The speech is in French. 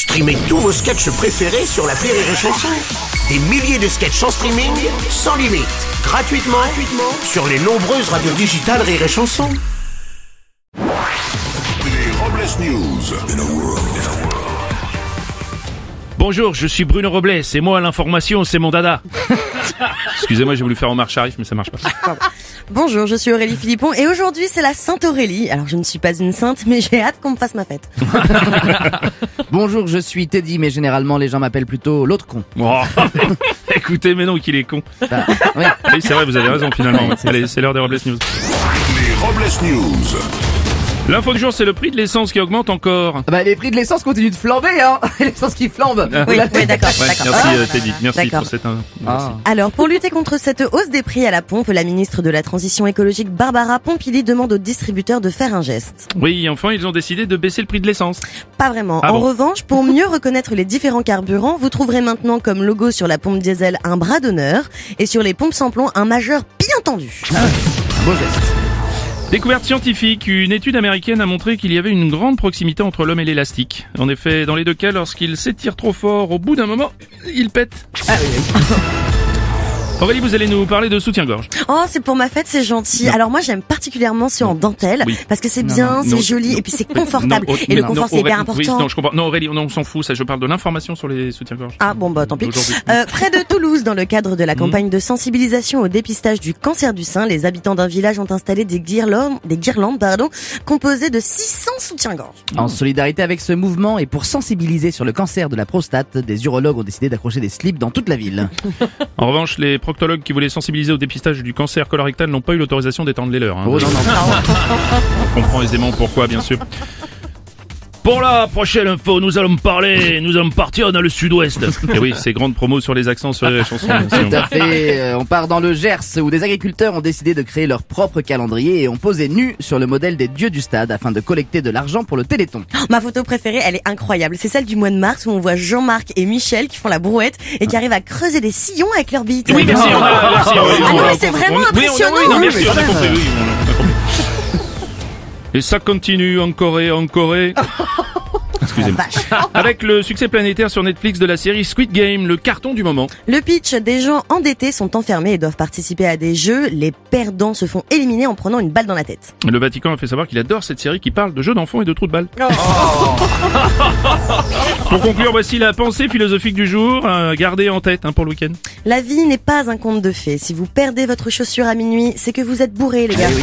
Streamez tous vos sketchs préférés sur la Rire et Chanson. Des milliers de sketchs en streaming, sans limite, gratuitement, gratuitement sur les nombreuses radios digitales Rire et Chanson. Les Robles News. Bonjour, je suis Bruno Robles et moi l'information c'est mon dada. Excusez-moi, j'ai voulu faire Omar Sharif mais ça marche pas. Bonjour, je suis Aurélie Philippon et aujourd'hui c'est la Sainte Aurélie. Alors je ne suis pas une sainte mais j'ai hâte qu'on me fasse ma fête. Bonjour, je suis Teddy, mais généralement les gens m'appellent plutôt l'autre con. Oh. Écoutez, mais non qu'il est con. Bah, oui. Oui, c'est vrai, vous avez raison finalement. Allez, c'est l'heure des Robles News. Les Robles News. L'info du jour, c'est le prix de l'essence qui augmente encore. Bah, les prix de l'essence continuent de flamber, hein L'essence qui flambe Oui, La- oui d'accord, Ouais, merci euh, Teddy, merci pour cette... Ah. Alors pour lutter contre cette hausse des prix à la pompe, la ministre de la Transition écologique Barbara Pompili demande aux distributeurs de faire un geste. Oui, enfin, ils ont décidé de baisser le prix de l'essence. Pas vraiment. Ah en bon revanche, pour mieux reconnaître les différents carburants, vous trouverez maintenant comme logo sur la pompe diesel un bras d'honneur et sur les pompes sans plomb un majeur bien tendu. Beau geste. Découverte scientifique, une étude américaine a montré qu'il y avait une grande proximité entre l'homme et l'élastique. En effet, dans les deux cas, lorsqu'il s'étire trop fort, au bout d'un moment, il pète. Ah. Aurélie, vous allez nous parler de soutien-gorge. Oh, c'est pour ma fête, c'est gentil. Non. Alors moi, j'aime particulièrement ceux en dentelle Oui. parce que c'est bien, c'est joli non. et puis c'est confortable. Non, et le non, confort, c'est hyper important. Oui, non, je comprends. Non, Aurélie, non, on s'en fout. Ça, je parle de l'information sur les soutiens-gorge. Ah bon bah tant pis. Euh, près de Toulouse, dans le cadre de la campagne de sensibilisation au dépistage du cancer du sein, les habitants d'un village ont installé des guirlandes, des guirlandes pardon, composées de 600 soutiens-gorge. En solidarité avec ce mouvement et pour sensibiliser sur le cancer de la prostate, des urologues ont décidé d'accrocher des slips dans toute la ville. En revanche, les proctologues qui voulaient sensibiliser au dépistage du cancer colorectal n'ont pas eu l'autorisation d'étendre les leurs. hein. Oh non, non. On comprend aisément pourquoi, bien sûr. Pour la prochaine info, nous allons parler, nous allons partir dans le sud-ouest. Et oui, c'est grande promo sur les accents sur les chansons. Tout à fait. Euh, on part dans le Gers où des agriculteurs ont décidé de créer leur propre calendrier et ont posé nu sur le modèle des dieux du stade afin de collecter de l'argent pour le Téléthon. Ma photo préférée, elle est incroyable. C'est celle du mois de mars où on voit Jean-Marc et Michel qui font la brouette et qui arrivent à creuser des sillons avec leurs bites. Oui, merci, on a, merci, Ah Aurélie, non, on a- mais c'est vraiment impressionnant, oui, non, merci, on a compris, Et ça continue encore et encore et... Excusez-moi. Avec le succès planétaire sur Netflix de la série Squid Game, le carton du moment. Le pitch, des gens endettés sont enfermés et doivent participer à des jeux. Les perdants se font éliminer en prenant une balle dans la tête. Le Vatican a fait savoir qu'il adore cette série qui parle de jeux d'enfants et de trous de balles. pour conclure, voici la pensée philosophique du jour. euh, gardez en tête hein, pour le week-end. La vie n'est pas un conte de fées. Si vous perdez votre chaussure à minuit, c'est que vous êtes bourré, les gars. Oui,